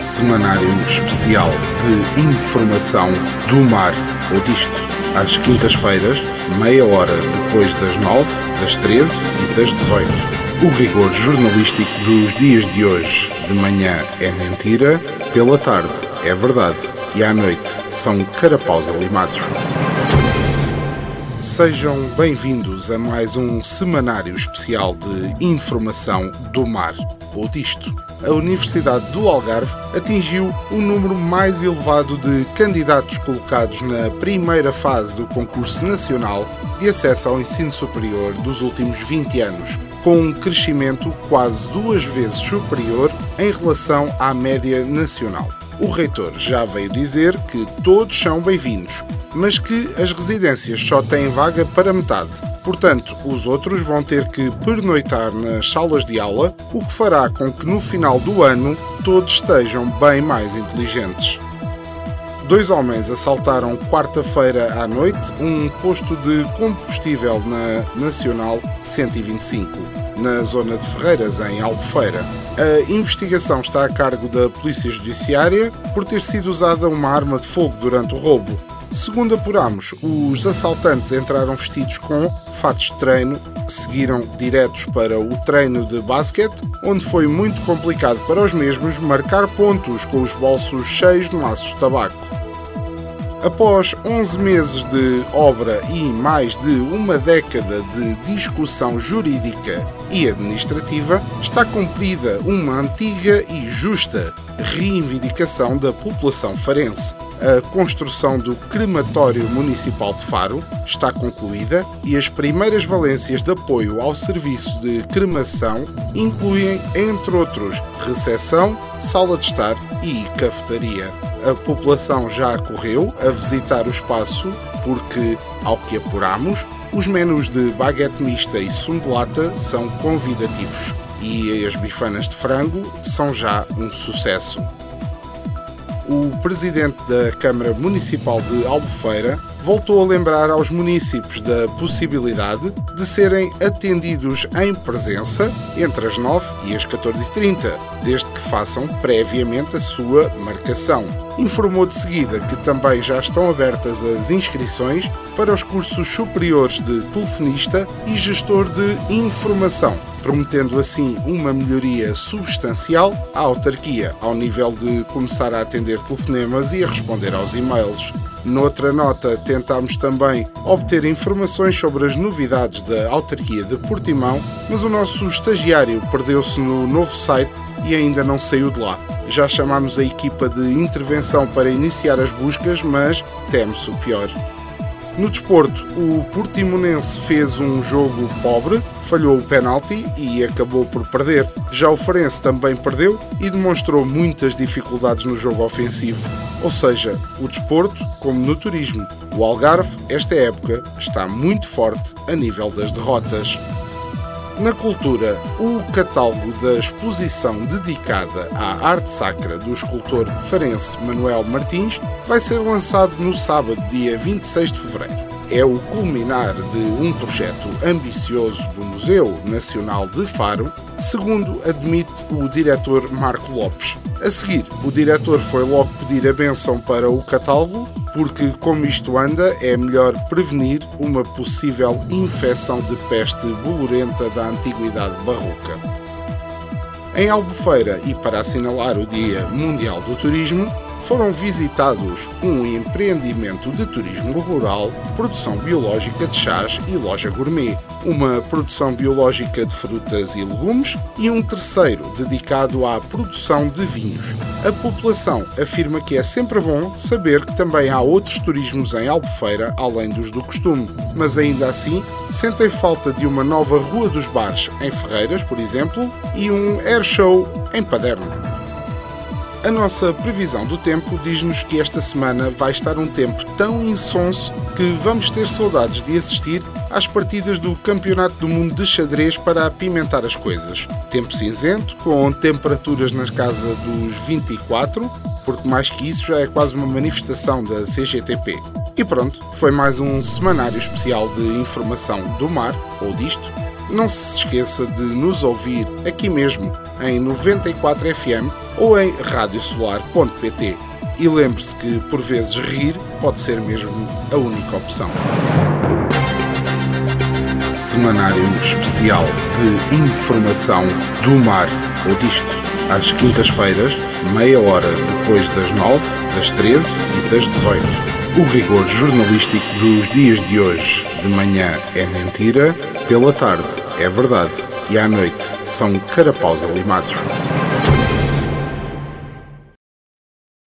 Semanário especial de informação do mar ou disto. Às quintas-feiras, meia hora depois das nove, das treze e das dezoito. O rigor jornalístico dos dias de hoje. De manhã é mentira, pela tarde é verdade e à noite são carapaus alimados. Sejam bem-vindos a mais um semanário especial de informação do mar ou disto. A Universidade do Algarve atingiu o número mais elevado de candidatos colocados na primeira fase do concurso nacional de acesso ao ensino superior dos últimos 20 anos, com um crescimento quase duas vezes superior em relação à média nacional. O reitor já veio dizer que todos são bem-vindos, mas que as residências só têm vaga para metade. Portanto, os outros vão ter que pernoitar nas salas de aula, o que fará com que no final do ano todos estejam bem mais inteligentes. Dois homens assaltaram quarta-feira à noite um posto de combustível na Nacional 125, na zona de Ferreiras, em Albufeira. A investigação está a cargo da Polícia Judiciária por ter sido usada uma arma de fogo durante o roubo. Segundo apuramos, os assaltantes entraram vestidos com fatos de treino, seguiram diretos para o treino de basquete, onde foi muito complicado para os mesmos marcar pontos com os bolsos cheios de maços de tabaco. Após 11 meses de obra e mais de uma década de discussão jurídica e administrativa, está cumprida uma antiga e justa reivindicação da população farense. A construção do crematório municipal de Faro está concluída e as primeiras valências de apoio ao serviço de cremação incluem, entre outros, recepção, sala de estar e cafetaria a população já correu a visitar o espaço porque, ao que apuramos, os menus de baguete mista e sumo de lata são convidativos e as bifanas de frango são já um sucesso. O presidente da Câmara Municipal de Albufeira voltou a lembrar aos municípios da possibilidade de serem atendidos em presença entre as 9 e as 14h30, desde que façam previamente a sua marcação. Informou de seguida que também já estão abertas as inscrições para os cursos superiores de telefonista e gestor de informação, prometendo assim uma melhoria substancial à autarquia, ao nível de começar a atender telefonemas e a responder aos e-mails. Noutra nota, tentámos também obter informações sobre as novidades da autarquia de Portimão, mas o nosso estagiário perdeu-se no novo site e ainda não saiu de lá. Já chamámos a equipa de intervenção para iniciar as buscas, mas teme-se o pior. No desporto, o Portimonense fez um jogo pobre, falhou o penalti e acabou por perder. Já o Farense também perdeu e demonstrou muitas dificuldades no jogo ofensivo. Ou seja, o desporto, como no turismo, o Algarve, esta época, está muito forte a nível das derrotas. Na cultura, o catálogo da exposição dedicada à arte sacra do escultor farense Manuel Martins vai ser lançado no sábado, dia 26 de fevereiro. É o culminar de um projeto ambicioso do Museu Nacional de Faro, segundo admite o diretor Marco Lopes. A seguir, o diretor foi logo pedir a benção para o catálogo porque, como isto anda, é melhor prevenir uma possível infecção de peste bolorenta da antiguidade barroca. Em Albufeira, e para assinalar o Dia Mundial do Turismo, foram visitados um empreendimento de turismo rural, produção biológica de chás e loja gourmet, uma produção biológica de frutas e legumes e um terceiro dedicado à produção de vinhos. A população afirma que é sempre bom saber que também há outros turismos em Albufeira além dos do costume, mas ainda assim sentem falta de uma nova Rua dos Bares em Ferreiras, por exemplo, e um air show em Paderno. A nossa previsão do tempo diz-nos que esta semana vai estar um tempo tão insonso que vamos ter saudades de assistir às partidas do Campeonato do Mundo de Xadrez para apimentar as coisas. Tempo cinzento, com temperaturas nas casas dos 24, porque mais que isso já é quase uma manifestação da CGTP. E pronto, foi mais um semanário especial de informação do mar, ou disto. Não se esqueça de nos ouvir aqui mesmo em 94 FM ou em radiosolar.pt. E lembre-se que, por vezes, rir pode ser mesmo a única opção. Semanário especial de informação do mar ou disto. Às quintas-feiras, meia hora depois das nove, das treze e das dezoito. O rigor jornalístico dos dias de hoje. De manhã é mentira, pela tarde é verdade e à noite são carapaus alimados.